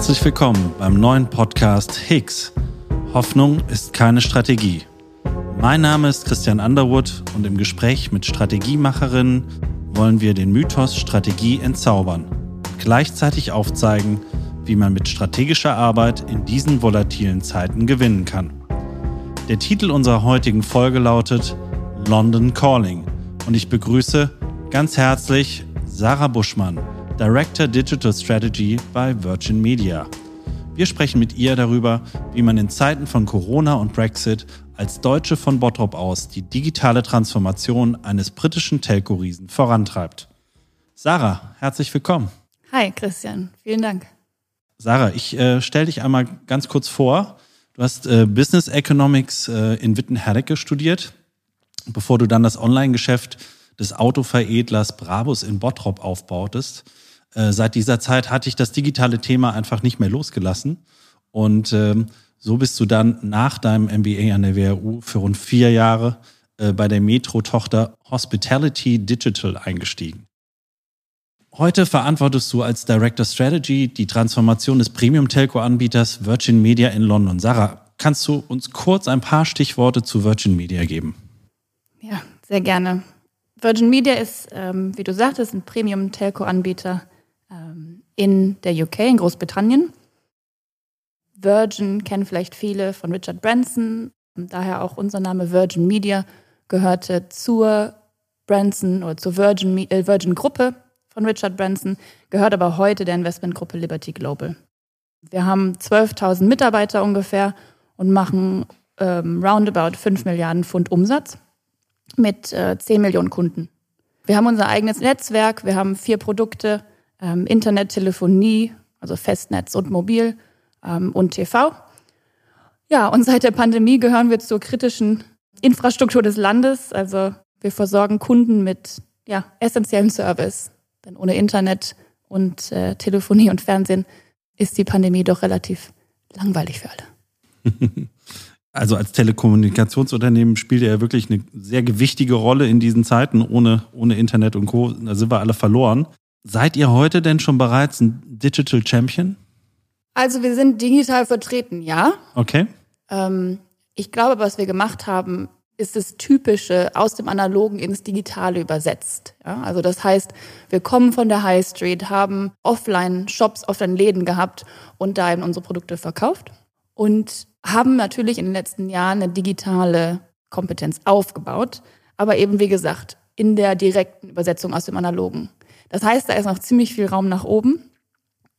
Herzlich willkommen beim neuen Podcast Higgs. Hoffnung ist keine Strategie. Mein Name ist Christian Underwood und im Gespräch mit Strategiemacherinnen wollen wir den Mythos Strategie entzaubern und gleichzeitig aufzeigen, wie man mit strategischer Arbeit in diesen volatilen Zeiten gewinnen kann. Der Titel unserer heutigen Folge lautet London Calling und ich begrüße ganz herzlich Sarah Buschmann, Director Digital Strategy bei Virgin Media. Wir sprechen mit ihr darüber, wie man in Zeiten von Corona und Brexit als Deutsche von Bottrop aus die digitale Transformation eines britischen Telco-Riesen vorantreibt. Sarah, herzlich willkommen. Hi Christian, vielen Dank. Sarah, ich äh, stelle dich einmal ganz kurz vor. Du hast äh, Business Economics äh, in Wittenherdecke studiert, bevor du dann das Online-Geschäft des Autoveredlers Brabus in Bottrop aufbautest. Äh, seit dieser Zeit hatte ich das digitale Thema einfach nicht mehr losgelassen. Und ähm, so bist du dann nach deinem MBA an der WHU für rund vier Jahre äh, bei der Metro-Tochter Hospitality Digital eingestiegen. Heute verantwortest du als Director Strategy die Transformation des Premium-Telco-Anbieters Virgin Media in London. Sarah, kannst du uns kurz ein paar Stichworte zu Virgin Media geben? Ja, sehr gerne. Virgin Media ist, ähm, wie du sagtest, ein Premium-Telco-Anbieter ähm, in der UK, in Großbritannien. Virgin kennen vielleicht viele von Richard Branson, daher auch unser Name Virgin Media gehörte zur Branson oder zur Virgin, äh, Virgin Gruppe von Richard Branson, gehört aber heute der Investmentgruppe Liberty Global. Wir haben 12.000 Mitarbeiter ungefähr und machen ähm, roundabout 5 Milliarden Pfund Umsatz mit äh, 10 Millionen Kunden. Wir haben unser eigenes Netzwerk, wir haben vier Produkte, ähm, Internet, Telefonie, also Festnetz und Mobil ähm, und TV. Ja, und seit der Pandemie gehören wir zur kritischen Infrastruktur des Landes. Also wir versorgen Kunden mit ja, essentiellen Service. Denn ohne Internet und äh, Telefonie und Fernsehen ist die Pandemie doch relativ langweilig für alle. Also als Telekommunikationsunternehmen spielt er ja wirklich eine sehr gewichtige Rolle in diesen Zeiten. Ohne, ohne Internet und Co. Da sind wir alle verloren. Seid ihr heute denn schon bereits ein Digital Champion? Also wir sind digital vertreten, ja. Okay. Ähm, ich glaube, was wir gemacht haben, ist das Typische aus dem Analogen ins Digitale übersetzt. Ja, also das heißt, wir kommen von der High Street, haben Offline-Shops, Offline-Läden gehabt und da eben unsere Produkte verkauft und haben natürlich in den letzten Jahren eine digitale Kompetenz aufgebaut, aber eben wie gesagt in der direkten Übersetzung aus dem Analogen. Das heißt, da ist noch ziemlich viel Raum nach oben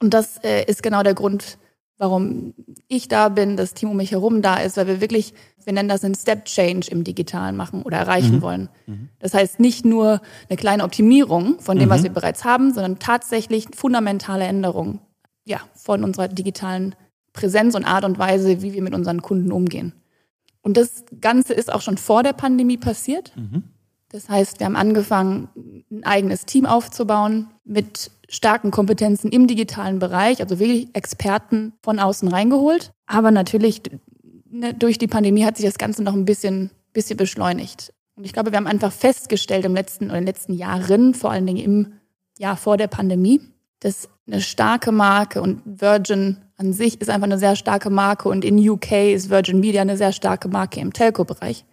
und das äh, ist genau der Grund, warum ich da bin, das Team um mich herum da ist, weil wir wirklich, wir nennen das einen Step Change im Digitalen machen oder erreichen mhm. wollen. Mhm. Das heißt nicht nur eine kleine Optimierung von dem, mhm. was wir bereits haben, sondern tatsächlich fundamentale Änderungen ja, von unserer digitalen Präsenz und Art und Weise, wie wir mit unseren Kunden umgehen. Und das Ganze ist auch schon vor der Pandemie passiert. Mhm. Das heißt, wir haben angefangen, ein eigenes Team aufzubauen mit starken Kompetenzen im digitalen Bereich, also wirklich Experten von außen reingeholt. Aber natürlich ne, durch die Pandemie hat sich das Ganze noch ein bisschen, bisschen beschleunigt. Und ich glaube, wir haben einfach festgestellt im letzten oder in den letzten Jahren, vor allen Dingen im Jahr vor der Pandemie, dass eine starke Marke und Virgin an sich ist einfach eine sehr starke Marke und in UK ist Virgin Media eine sehr starke Marke im Telco-Bereich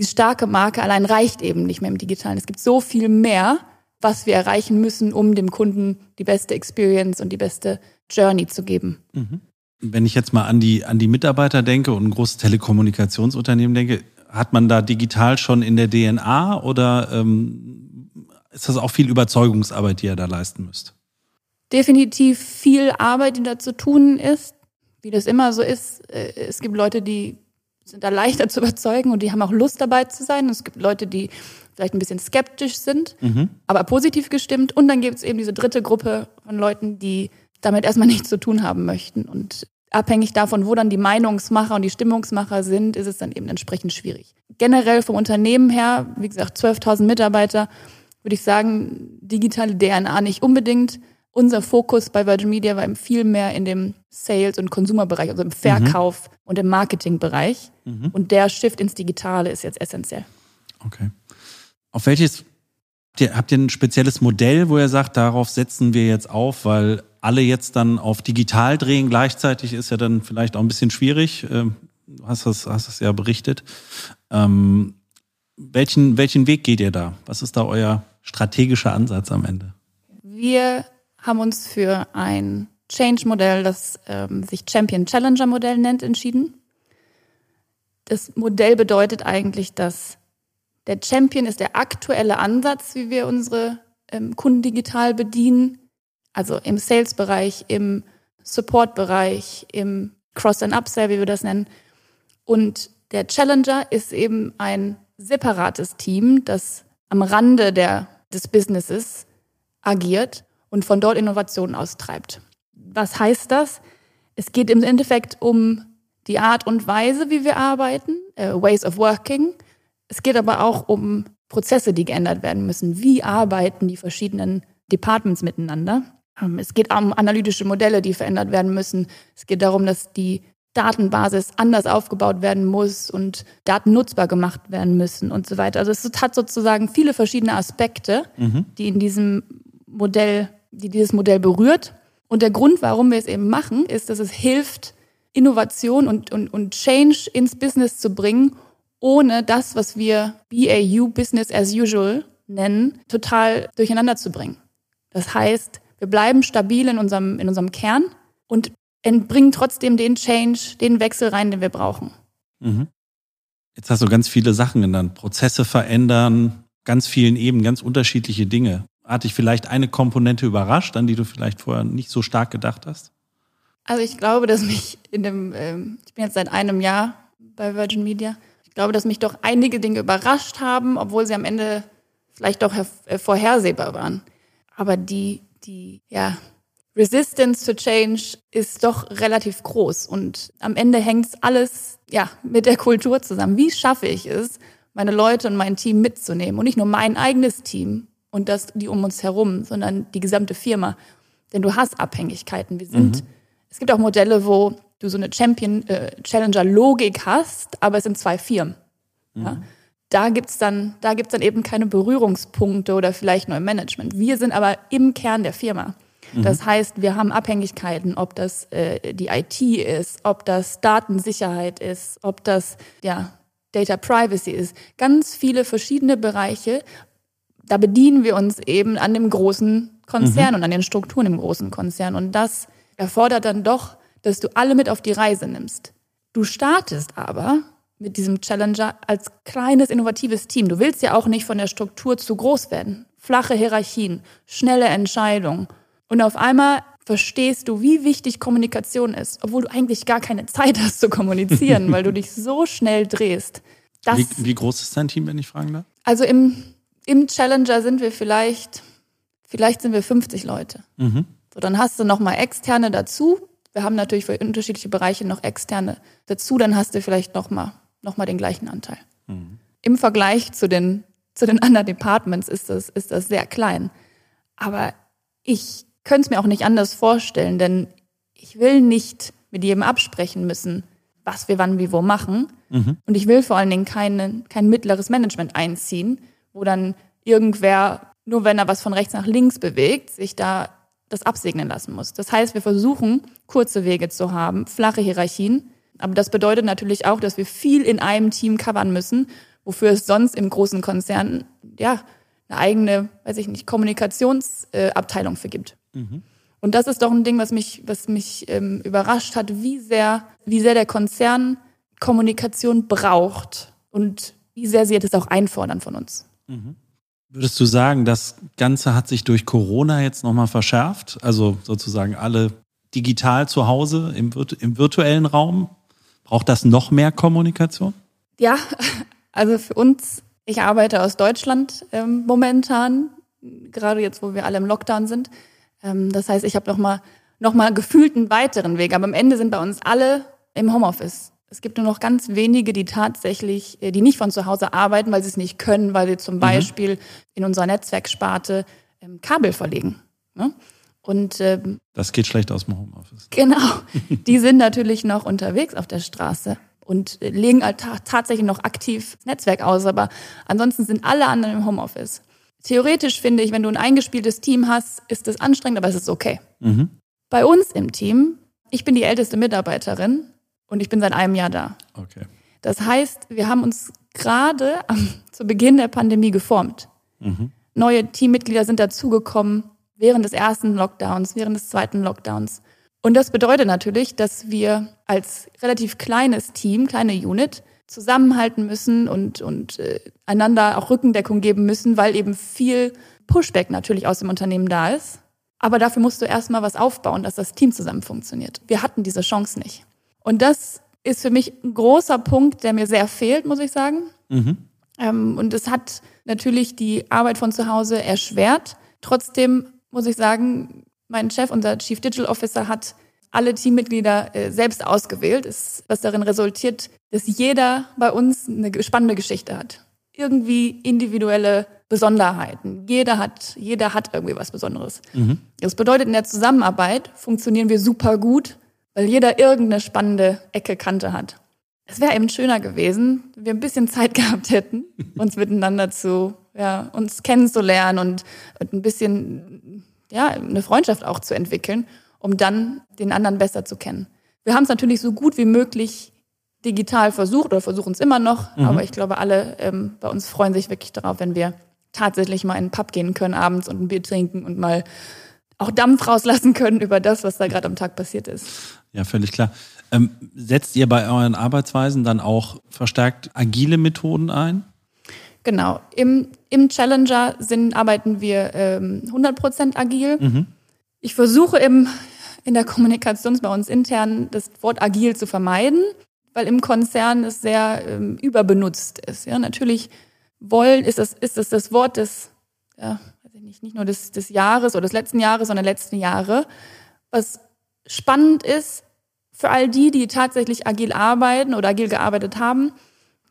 die starke Marke allein reicht eben nicht mehr im Digitalen. Es gibt so viel mehr, was wir erreichen müssen, um dem Kunden die beste Experience und die beste Journey zu geben. Mhm. Wenn ich jetzt mal an die, an die Mitarbeiter denke und ein großes Telekommunikationsunternehmen denke, hat man da digital schon in der DNA oder ähm, ist das auch viel Überzeugungsarbeit, die ihr da leisten müsst? Definitiv viel Arbeit, die da zu tun ist. Wie das immer so ist, äh, es gibt Leute, die sind da leichter zu überzeugen und die haben auch Lust dabei zu sein. Und es gibt Leute, die vielleicht ein bisschen skeptisch sind, mhm. aber positiv gestimmt. Und dann gibt es eben diese dritte Gruppe von Leuten, die damit erstmal nichts zu tun haben möchten. Und abhängig davon, wo dann die Meinungsmacher und die Stimmungsmacher sind, ist es dann eben entsprechend schwierig. Generell vom Unternehmen her, wie gesagt, 12.000 Mitarbeiter, würde ich sagen, digitale DNA nicht unbedingt. Unser Fokus bei Virgin Media war viel mehr in dem Sales- und Konsumerbereich, also im Verkauf mhm. und im Marketingbereich. Mhm. Und der Shift ins Digitale ist jetzt essentiell. Okay. Auf welches Habt ihr, ein spezielles Modell, wo ihr sagt, darauf setzen wir jetzt auf, weil alle jetzt dann auf digital drehen gleichzeitig ist ja dann vielleicht auch ein bisschen schwierig. Ähm, du hast das, hast das ja berichtet. Ähm, welchen, welchen Weg geht ihr da? Was ist da euer strategischer Ansatz am Ende? Wir haben uns für ein Change-Modell, das ähm, sich Champion Challenger Modell nennt, entschieden. Das Modell bedeutet eigentlich, dass der Champion ist der aktuelle Ansatz, wie wir unsere ähm, Kunden digital bedienen. Also im Sales-Bereich, im Support-Bereich, im Cross-and-Upsell, wie wir das nennen. Und der Challenger ist eben ein separates Team, das am Rande der, des Businesses agiert und von dort Innovationen austreibt. Was heißt das? Es geht im Endeffekt um die Art und Weise, wie wir arbeiten, äh, Ways of Working. Es geht aber auch um Prozesse, die geändert werden müssen. Wie arbeiten die verschiedenen Departments miteinander? Ähm, es geht um analytische Modelle, die verändert werden müssen. Es geht darum, dass die Datenbasis anders aufgebaut werden muss und Daten nutzbar gemacht werden müssen und so weiter. Also es hat sozusagen viele verschiedene Aspekte, mhm. die in diesem Modell, die dieses Modell berührt. Und der Grund, warum wir es eben machen, ist, dass es hilft, Innovation und, und, und Change ins Business zu bringen, ohne das, was wir BAU, Business as usual, nennen, total durcheinander zu bringen. Das heißt, wir bleiben stabil in unserem, in unserem Kern und bringen trotzdem den Change, den Wechsel rein, den wir brauchen. Mhm. Jetzt hast du ganz viele Sachen genannt. Prozesse verändern, ganz vielen Ebenen, ganz unterschiedliche Dinge. Hat dich vielleicht eine Komponente überrascht, an die du vielleicht vorher nicht so stark gedacht hast? Also ich glaube, dass mich in dem, ähm, ich bin jetzt seit einem Jahr bei Virgin Media, ich glaube, dass mich doch einige Dinge überrascht haben, obwohl sie am Ende vielleicht doch äh, vorhersehbar waren. Aber die, die, ja, Resistance to Change ist doch relativ groß und am Ende hängt alles ja mit der Kultur zusammen. Wie schaffe ich es, meine Leute und mein Team mitzunehmen und nicht nur mein eigenes Team und das die um uns herum, sondern die gesamte Firma. Denn du hast Abhängigkeiten. Wir sind, mhm. es gibt auch Modelle, wo du so eine Champion äh, Challenger Logik hast, aber es sind zwei Firmen. Mhm. Ja? Da gibt's dann, da gibt's dann eben keine Berührungspunkte oder vielleicht nur im Management. Wir sind aber im Kern der Firma. Mhm. Das heißt, wir haben Abhängigkeiten, ob das äh, die IT ist, ob das Datensicherheit ist, ob das ja, Data Privacy ist. Ganz viele verschiedene Bereiche. Da bedienen wir uns eben an dem großen Konzern mhm. und an den Strukturen im großen Konzern. Und das erfordert dann doch, dass du alle mit auf die Reise nimmst. Du startest aber mit diesem Challenger als kleines, innovatives Team. Du willst ja auch nicht von der Struktur zu groß werden. Flache Hierarchien, schnelle Entscheidungen und auf einmal verstehst du, wie wichtig Kommunikation ist, obwohl du eigentlich gar keine Zeit hast zu kommunizieren, weil du dich so schnell drehst. Wie, wie, groß ist dein Team, wenn ich fragen darf? Also im, im Challenger sind wir vielleicht, vielleicht sind wir 50 Leute. Mhm. So, dann hast du nochmal externe dazu. Wir haben natürlich für unterschiedliche Bereiche noch externe dazu. Dann hast du vielleicht nochmal noch mal den gleichen Anteil. Mhm. Im Vergleich zu den, zu den anderen Departments ist das, ist das sehr klein. Aber ich könnte es mir auch nicht anders vorstellen, denn ich will nicht mit jedem absprechen müssen, was wir wann wie wo machen. Mhm. Und ich will vor allen Dingen keine, kein mittleres Management einziehen, wo dann irgendwer, nur wenn er was von rechts nach links bewegt, sich da das absegnen lassen muss. Das heißt, wir versuchen, kurze Wege zu haben, flache Hierarchien. Aber das bedeutet natürlich auch, dass wir viel in einem Team covern müssen, wofür es sonst im großen Konzern, ja, eine eigene, weiß ich nicht, Kommunikationsabteilung äh, für gibt. Mhm. Und das ist doch ein Ding, was mich, was mich ähm, überrascht hat, wie sehr, wie sehr der Konzern Kommunikation braucht und wie sehr sie das auch einfordern von uns. Würdest du sagen, das Ganze hat sich durch Corona jetzt nochmal verschärft? Also sozusagen alle digital zu Hause im, im virtuellen Raum? Braucht das noch mehr Kommunikation? Ja, also für uns, ich arbeite aus Deutschland ähm, momentan, gerade jetzt, wo wir alle im Lockdown sind. Ähm, das heißt, ich habe nochmal noch mal gefühlt einen weiteren Weg. Aber am Ende sind bei uns alle im Homeoffice. Es gibt nur noch ganz wenige, die tatsächlich, äh, die nicht von zu Hause arbeiten, weil sie es nicht können, weil sie zum mhm. Beispiel in unserer Netzwerksparte ähm, Kabel verlegen. Ne? Und ähm, das geht schlecht aus dem Homeoffice. Genau. Die sind natürlich noch unterwegs auf der Straße und legen halt tatsächlich noch aktiv Netzwerk aus, aber ansonsten sind alle anderen im Homeoffice. theoretisch finde ich, wenn du ein eingespieltes Team hast, ist das anstrengend, aber es ist okay. Mhm. Bei uns im Team, ich bin die älteste Mitarbeiterin und ich bin seit einem Jahr da. Okay. Das heißt, wir haben uns gerade zu Beginn der Pandemie geformt. Mhm. Neue Teammitglieder sind dazugekommen während des ersten Lockdowns, während des zweiten Lockdowns. Und das bedeutet natürlich, dass wir als relativ kleines Team, kleine Unit, zusammenhalten müssen und, und äh, einander auch Rückendeckung geben müssen, weil eben viel Pushback natürlich aus dem Unternehmen da ist. Aber dafür musst du erstmal was aufbauen, dass das Team zusammen funktioniert. Wir hatten diese Chance nicht. Und das ist für mich ein großer Punkt, der mir sehr fehlt, muss ich sagen. Mhm. Ähm, und es hat natürlich die Arbeit von zu Hause erschwert. Trotzdem muss ich sagen, mein Chef, unser Chief Digital Officer, hat alle Teammitglieder äh, selbst ausgewählt, ist, was darin resultiert, dass jeder bei uns eine spannende Geschichte hat. Irgendwie individuelle Besonderheiten. Jeder hat, jeder hat irgendwie was Besonderes. Mhm. Das bedeutet, in der Zusammenarbeit funktionieren wir super gut, weil jeder irgendeine spannende Ecke Kante hat. Es wäre eben schöner gewesen, wenn wir ein bisschen Zeit gehabt hätten, uns miteinander zu, ja, uns kennenzulernen und, und ein bisschen, ja, eine Freundschaft auch zu entwickeln um dann den anderen besser zu kennen. Wir haben es natürlich so gut wie möglich digital versucht oder versuchen es immer noch, mhm. aber ich glaube, alle ähm, bei uns freuen sich wirklich darauf, wenn wir tatsächlich mal in den Pub gehen können abends und ein Bier trinken und mal auch Dampf rauslassen können über das, was da gerade am Tag passiert ist. Ja, völlig klar. Ähm, setzt ihr bei euren Arbeitsweisen dann auch verstärkt agile Methoden ein? Genau. Im, im Challenger sind, arbeiten wir ähm, 100% agil. Mhm. Ich versuche im, in der Kommunikation bei uns intern das Wort agil zu vermeiden, weil im Konzern es sehr ähm, überbenutzt ist. Ja, natürlich wollen ist das ist das das Wort des ja, weiß ich nicht nicht nur des, des Jahres oder des letzten Jahres, sondern der letzten Jahre. Was spannend ist für all die, die tatsächlich agil arbeiten oder agil gearbeitet haben,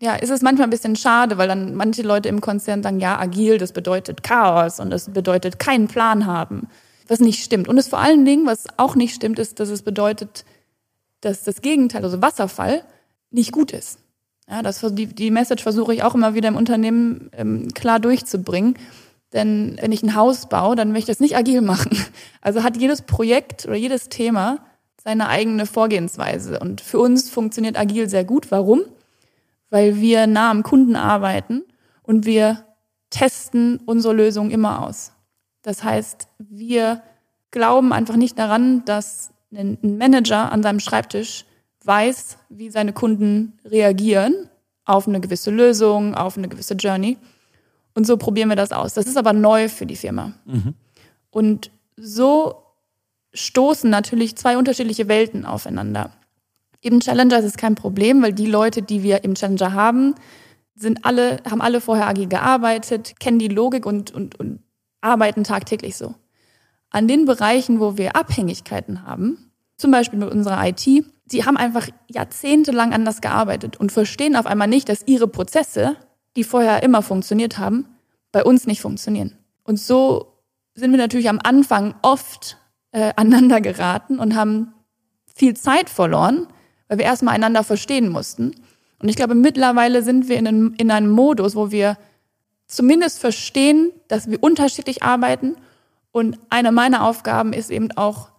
ja, ist es manchmal ein bisschen schade, weil dann manche Leute im Konzern sagen, ja, agil, das bedeutet Chaos und das bedeutet keinen Plan haben was nicht stimmt. Und es vor allen Dingen, was auch nicht stimmt, ist, dass es bedeutet, dass das Gegenteil, also Wasserfall, nicht gut ist. Ja, das, die, die Message versuche ich auch immer wieder im Unternehmen ähm, klar durchzubringen. Denn wenn ich ein Haus baue, dann möchte ich das nicht agil machen. Also hat jedes Projekt oder jedes Thema seine eigene Vorgehensweise. Und für uns funktioniert agil sehr gut. Warum? Weil wir nah am Kunden arbeiten und wir testen unsere Lösung immer aus. Das heißt, wir glauben einfach nicht daran, dass ein Manager an seinem Schreibtisch weiß, wie seine Kunden reagieren auf eine gewisse Lösung, auf eine gewisse Journey. Und so probieren wir das aus. Das ist aber neu für die Firma. Mhm. Und so stoßen natürlich zwei unterschiedliche Welten aufeinander. Im Challenger ist es kein Problem, weil die Leute, die wir im Challenger haben, sind alle, haben alle vorher agil gearbeitet, kennen die Logik und, und, und arbeiten tagtäglich so. An den Bereichen, wo wir Abhängigkeiten haben, zum Beispiel mit unserer IT, die haben einfach jahrzehntelang anders gearbeitet und verstehen auf einmal nicht, dass ihre Prozesse, die vorher immer funktioniert haben, bei uns nicht funktionieren. Und so sind wir natürlich am Anfang oft äh, aneinander geraten und haben viel Zeit verloren, weil wir erstmal einander verstehen mussten. Und ich glaube, mittlerweile sind wir in einem, in einem Modus, wo wir zumindest verstehen, dass wir unterschiedlich arbeiten. Und eine meiner Aufgaben ist eben auch,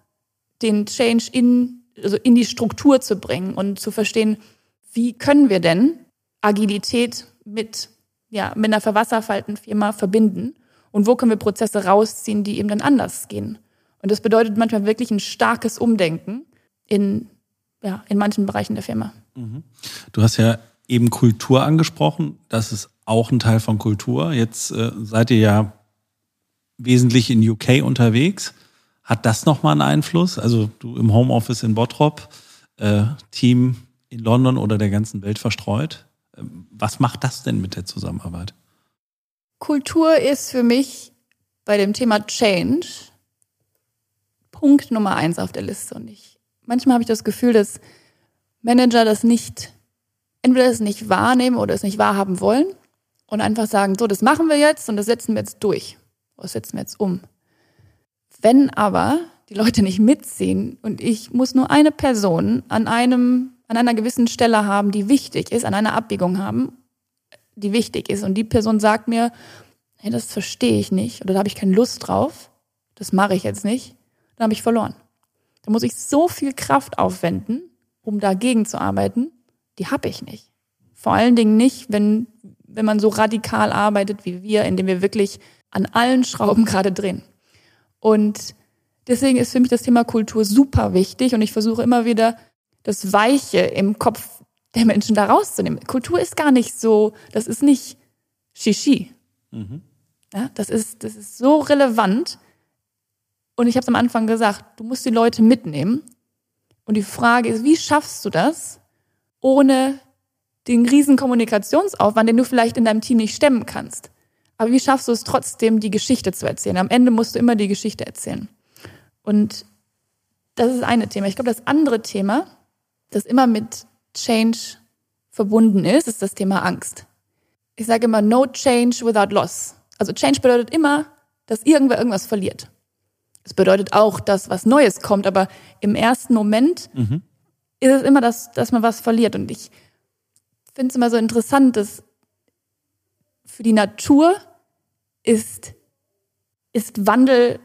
den Change in, also in die Struktur zu bringen und zu verstehen, wie können wir denn Agilität mit, ja, mit einer verwasserfalten Firma verbinden und wo können wir Prozesse rausziehen, die eben dann anders gehen. Und das bedeutet manchmal wirklich ein starkes Umdenken in, ja, in manchen Bereichen der Firma. Mhm. Du hast ja eben Kultur angesprochen. Das ist auch ein Teil von Kultur. Jetzt äh, seid ihr ja wesentlich in UK unterwegs. Hat das nochmal einen Einfluss? Also du im Homeoffice in Bottrop, äh, Team in London oder der ganzen Welt verstreut. Was macht das denn mit der Zusammenarbeit? Kultur ist für mich bei dem Thema Change Punkt Nummer eins auf der Liste. Und ich, manchmal habe ich das Gefühl, dass Manager das nicht, entweder es nicht wahrnehmen oder es nicht wahrhaben wollen und einfach sagen, so, das machen wir jetzt und das setzen wir jetzt durch. Das setzen wir jetzt um. Wenn aber die Leute nicht mitziehen und ich muss nur eine Person an einem, an einer gewissen Stelle haben, die wichtig ist, an einer Abbiegung haben, die wichtig ist und die Person sagt mir, hey, das verstehe ich nicht oder da habe ich keine Lust drauf, das mache ich jetzt nicht, dann habe ich verloren. Da muss ich so viel Kraft aufwenden, um dagegen zu arbeiten, die habe ich nicht. Vor allen Dingen nicht, wenn, wenn man so radikal arbeitet wie wir, indem wir wirklich an allen Schrauben gerade drehen. Und deswegen ist für mich das Thema Kultur super wichtig und ich versuche immer wieder das Weiche im Kopf der Menschen da rauszunehmen. Kultur ist gar nicht so, das ist nicht Shishi. Mhm. Ja, das ist, das ist so relevant. Und ich habe es am Anfang gesagt, du musst die Leute mitnehmen. Und die Frage ist, wie schaffst du das, ohne den riesen Kommunikationsaufwand, den du vielleicht in deinem Team nicht stemmen kannst? Aber wie schaffst du es trotzdem, die Geschichte zu erzählen? Am Ende musst du immer die Geschichte erzählen. Und das ist eine Thema. Ich glaube, das andere Thema, das immer mit Change verbunden ist, ist das Thema Angst. Ich sage immer, no change without loss. Also Change bedeutet immer, dass irgendwer irgendwas verliert. Es bedeutet auch, dass was Neues kommt, aber im ersten Moment mhm. ist es immer, dass, dass man was verliert. Und ich finde es immer so interessant, dass für die Natur ist, ist Wandel,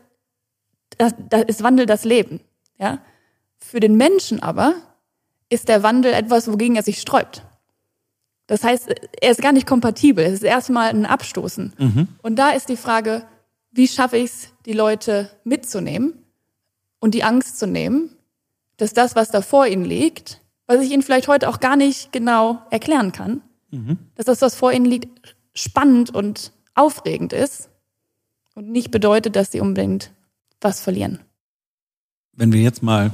das, das ist Wandel das Leben. Ja? Für den Menschen aber ist der Wandel etwas, wogegen er sich sträubt. Das heißt, er ist gar nicht kompatibel. Es ist erstmal ein Abstoßen. Mhm. Und da ist die Frage, wie schaffe ich es, die Leute mitzunehmen und die Angst zu nehmen, dass das, was da vor ihnen liegt, was ich ihnen vielleicht heute auch gar nicht genau erklären kann, mhm. dass das, was vor ihnen liegt, spannend und aufregend ist und nicht bedeutet, dass sie unbedingt was verlieren. Wenn wir jetzt mal,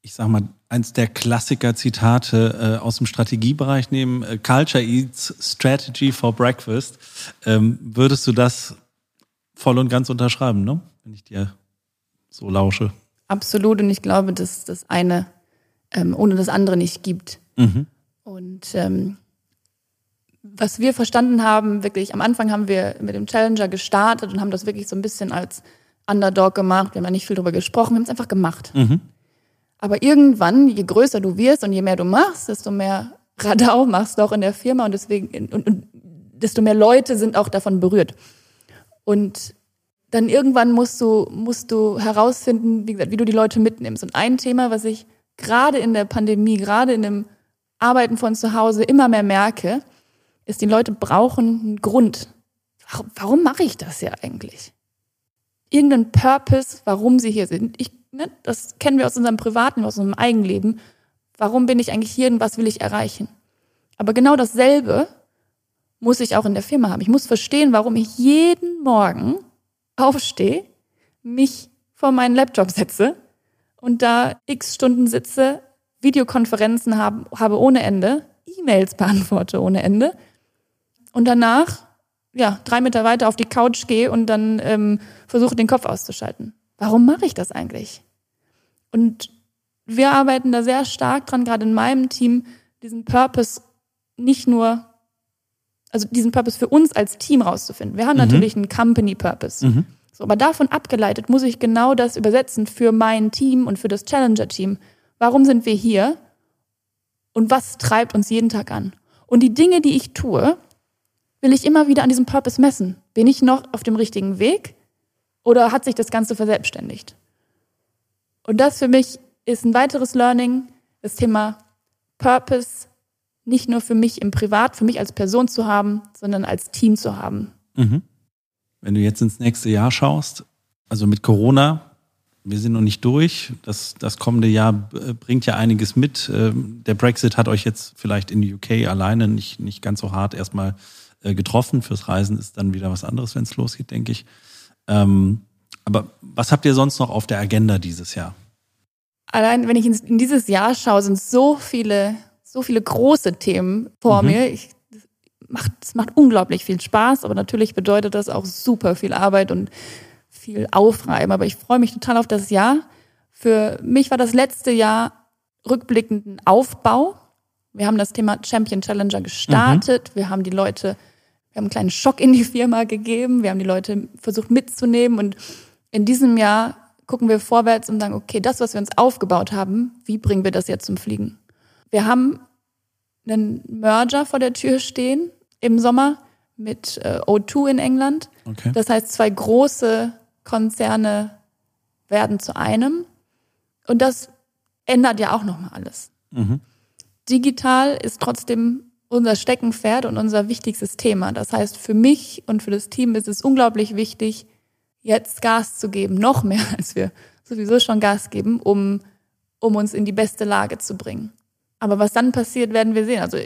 ich sag mal, eins der Klassiker-Zitate äh, aus dem Strategiebereich nehmen, äh, Culture Eats Strategy for Breakfast, ähm, würdest du das voll und ganz unterschreiben, ne? wenn ich dir so lausche? Absolut und ich glaube, dass das eine ähm, ohne das andere nicht gibt. Mhm. Und ähm, was wir verstanden haben, wirklich am Anfang haben wir mit dem Challenger gestartet und haben das wirklich so ein bisschen als Underdog gemacht. Wir haben da nicht viel drüber gesprochen, wir haben es einfach gemacht. Mhm. Aber irgendwann, je größer du wirst und je mehr du machst, desto mehr Radau machst du auch in der Firma und deswegen und, und desto mehr Leute sind auch davon berührt. Und dann irgendwann musst du musst du herausfinden, wie gesagt, wie du die Leute mitnimmst. Und ein Thema, was ich gerade in der Pandemie, gerade in dem Arbeiten von zu Hause immer mehr merke, ist, die Leute brauchen einen Grund. Warum, warum mache ich das ja eigentlich? Irgendeinen Purpose, warum sie hier sind. Ich ne, das kennen wir aus unserem privaten, aus unserem Eigenleben. Warum bin ich eigentlich hier und was will ich erreichen? Aber genau dasselbe muss ich auch in der Firma haben. Ich muss verstehen, warum ich jeden Morgen aufstehe, mich vor meinen Laptop setze und da x Stunden sitze, Videokonferenzen habe, habe ohne Ende, E-Mails beantworte ohne Ende und danach ja drei Meter weiter auf die Couch gehe und dann ähm, versuche den Kopf auszuschalten. Warum mache ich das eigentlich? Und wir arbeiten da sehr stark dran, gerade in meinem Team, diesen Purpose nicht nur, also diesen Purpose für uns als Team rauszufinden. Wir haben mhm. natürlich einen Company Purpose. Mhm. So, aber davon abgeleitet muss ich genau das übersetzen für mein Team und für das Challenger-Team. Warum sind wir hier? Und was treibt uns jeden Tag an? Und die Dinge, die ich tue, will ich immer wieder an diesem Purpose messen. Bin ich noch auf dem richtigen Weg? Oder hat sich das Ganze verselbstständigt? Und das für mich ist ein weiteres Learning, das Thema Purpose nicht nur für mich im Privat, für mich als Person zu haben, sondern als Team zu haben. Mhm. Wenn du jetzt ins nächste Jahr schaust, also mit Corona, wir sind noch nicht durch. Das, das kommende Jahr bringt ja einiges mit. Ähm, der Brexit hat euch jetzt vielleicht in UK alleine nicht, nicht ganz so hart erstmal äh, getroffen. Fürs Reisen ist dann wieder was anderes, wenn es losgeht, denke ich. Ähm, aber was habt ihr sonst noch auf der Agenda dieses Jahr? Allein, wenn ich in dieses Jahr schaue, sind so viele, so viele große Themen vor mhm. mir. Ich, das macht, es macht unglaublich viel Spaß, aber natürlich bedeutet das auch super viel Arbeit und viel Aufreiben. Aber ich freue mich total auf das Jahr. Für mich war das letzte Jahr rückblickenden Aufbau. Wir haben das Thema Champion Challenger gestartet. Mhm. Wir haben die Leute wir haben einen kleinen Schock in die Firma gegeben. Wir haben die Leute versucht mitzunehmen. Und in diesem Jahr gucken wir vorwärts und sagen, okay, das, was wir uns aufgebaut haben, wie bringen wir das jetzt zum Fliegen? Wir haben einen Merger vor der Tür stehen im Sommer mit äh, O2 in England. Okay. Das heißt, zwei große Konzerne werden zu einem. Und das ändert ja auch nochmal alles. Mhm. Digital ist trotzdem unser Steckenpferd und unser wichtigstes Thema. Das heißt, für mich und für das Team ist es unglaublich wichtig, jetzt Gas zu geben, noch mehr als wir sowieso schon Gas geben, um, um uns in die beste Lage zu bringen. Aber was dann passiert, werden wir sehen. Also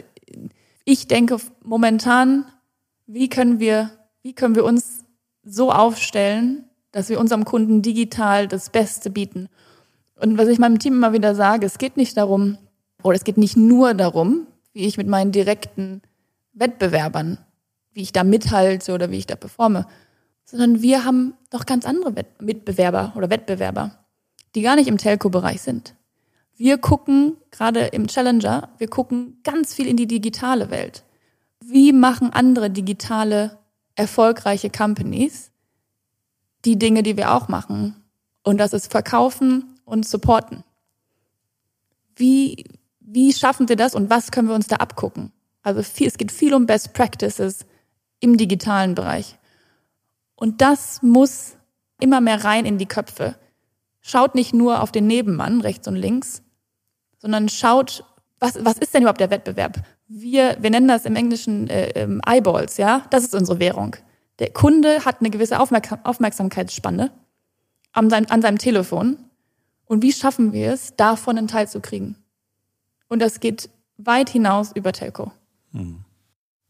ich denke momentan, wie können wir, wie können wir uns so aufstellen, dass wir unserem Kunden digital das Beste bieten. Und was ich meinem Team immer wieder sage, es geht nicht darum, oder es geht nicht nur darum, wie ich mit meinen direkten Wettbewerbern, wie ich da mithalte oder wie ich da performe, sondern wir haben noch ganz andere Wett Mitbewerber oder Wettbewerber, die gar nicht im Telco-Bereich sind. Wir gucken gerade im Challenger, wir gucken ganz viel in die digitale Welt. Wie machen andere digitale, erfolgreiche Companies die Dinge, die wir auch machen? Und das ist verkaufen und supporten. Wie, wie schaffen sie das und was können wir uns da abgucken? Also viel, es geht viel um Best Practices im digitalen Bereich. Und das muss immer mehr rein in die Köpfe. Schaut nicht nur auf den Nebenmann rechts und links, sondern schaut, was, was ist denn überhaupt der Wettbewerb? Wir, wir nennen das im Englischen äh, ähm, Eyeballs, ja? Das ist unsere Währung. Der Kunde hat eine gewisse Aufmerksam Aufmerksamkeitsspanne an seinem, an seinem Telefon. Und wie schaffen wir es, davon einen Teil zu kriegen? Und das geht weit hinaus über Telco.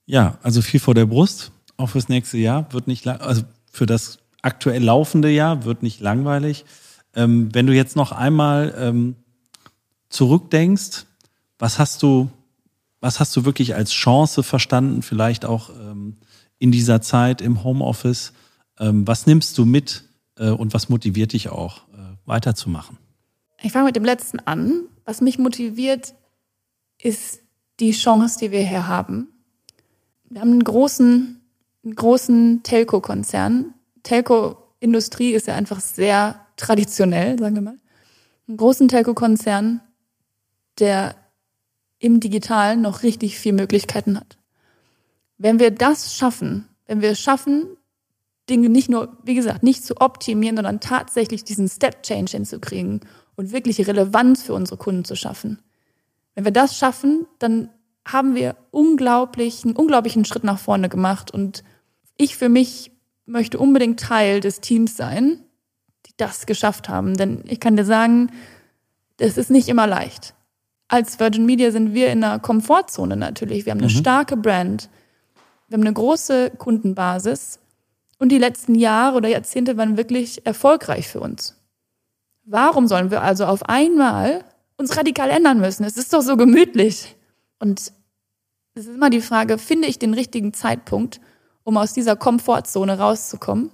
Ja, also viel vor der Brust, auch fürs nächste Jahr wird nicht lang, also für das aktuell laufende Jahr wird nicht langweilig. Ähm, wenn du jetzt noch einmal ähm, zurückdenkst, was hast du, was hast du wirklich als Chance verstanden, vielleicht auch ähm, in dieser Zeit im Homeoffice? Ähm, was nimmst du mit äh, und was motiviert dich auch, äh, weiterzumachen? Ich fange mit dem letzten an. Was mich motiviert, ist die Chance, die wir hier haben. Wir haben einen großen, einen großen Telco-Konzern. Telco-Industrie ist ja einfach sehr traditionell, sagen wir mal. Einen großen Telco-Konzern, der im Digitalen noch richtig viel Möglichkeiten hat. Wenn wir das schaffen, wenn wir es schaffen, Dinge nicht nur, wie gesagt, nicht zu optimieren, sondern tatsächlich diesen Step Change hinzukriegen und wirklich Relevanz für unsere Kunden zu schaffen. Wenn wir das schaffen, dann haben wir unglaublich, einen unglaublichen Schritt nach vorne gemacht und ich für mich möchte unbedingt Teil des Teams sein, die das geschafft haben. Denn ich kann dir sagen, es ist nicht immer leicht. Als Virgin Media sind wir in einer Komfortzone natürlich. Wir haben eine Mhm. starke Brand, wir haben eine große Kundenbasis und die letzten Jahre oder Jahrzehnte waren wirklich erfolgreich für uns. Warum sollen wir also auf einmal uns radikal ändern müssen? Es ist doch so gemütlich. Und es ist immer die Frage, finde ich den richtigen Zeitpunkt, um aus dieser Komfortzone rauszukommen?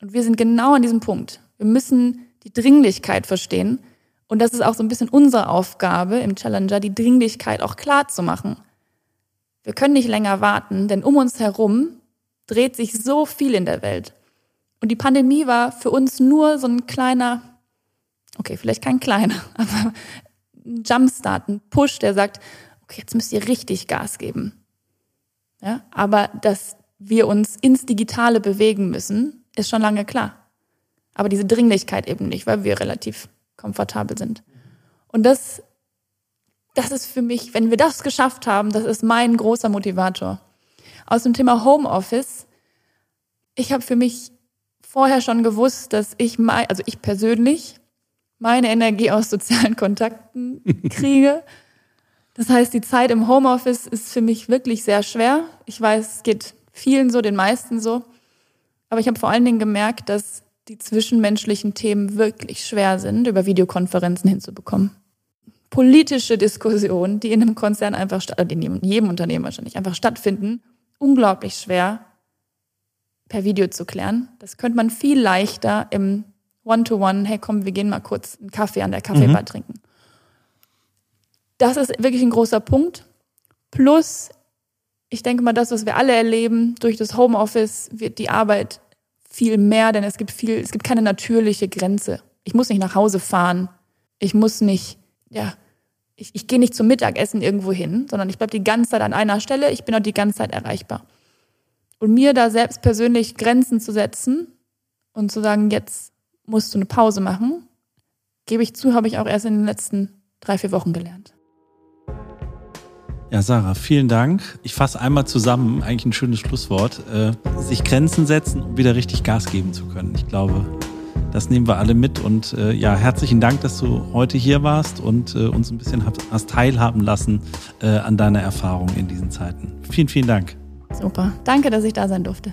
Und wir sind genau an diesem Punkt. Wir müssen die Dringlichkeit verstehen. Und das ist auch so ein bisschen unsere Aufgabe im Challenger, die Dringlichkeit auch klar zu machen. Wir können nicht länger warten, denn um uns herum dreht sich so viel in der Welt. Und die Pandemie war für uns nur so ein kleiner, okay, vielleicht kein kleiner, aber ein Jumpstart, ein Push, der sagt, okay, jetzt müsst ihr richtig Gas geben. Ja, aber dass wir uns ins Digitale bewegen müssen, ist schon lange klar. Aber diese Dringlichkeit eben nicht, weil wir relativ komfortabel sind. Und das, das ist für mich, wenn wir das geschafft haben, das ist mein großer Motivator. Aus dem Thema Homeoffice, ich habe für mich vorher schon gewusst, dass ich, also ich persönlich, meine Energie aus sozialen Kontakten kriege. Das heißt, die Zeit im Homeoffice ist für mich wirklich sehr schwer. Ich weiß, es geht vielen so, den meisten so. Aber ich habe vor allen Dingen gemerkt, dass die zwischenmenschlichen Themen wirklich schwer sind, über Videokonferenzen hinzubekommen. Politische Diskussionen, die in einem Konzern einfach in jedem Unternehmen wahrscheinlich einfach stattfinden, unglaublich schwer per Video zu klären. Das könnte man viel leichter im One-to-One, hey komm, wir gehen mal kurz einen Kaffee an der Kaffeebar Mhm. trinken. Das ist wirklich ein großer Punkt. Plus, ich denke mal, das, was wir alle erleben, durch das Homeoffice wird die Arbeit viel mehr, denn es gibt viel, es gibt keine natürliche Grenze. Ich muss nicht nach Hause fahren. Ich muss nicht, ja, ich, ich gehe nicht zum Mittagessen irgendwo hin, sondern ich bleibe die ganze Zeit an einer Stelle, ich bin auch die ganze Zeit erreichbar. Und mir da selbst persönlich Grenzen zu setzen und zu sagen, jetzt musst du eine Pause machen, gebe ich zu, habe ich auch erst in den letzten drei, vier Wochen gelernt. Ja, Sarah, vielen Dank. Ich fasse einmal zusammen, eigentlich ein schönes Schlusswort. Äh, sich Grenzen setzen, um wieder richtig Gas geben zu können. Ich glaube, das nehmen wir alle mit. Und äh, ja, herzlichen Dank, dass du heute hier warst und äh, uns ein bisschen hast teilhaben lassen äh, an deiner Erfahrung in diesen Zeiten. Vielen, vielen Dank. Super. Danke, dass ich da sein durfte.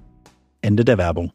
Ende der Werbung.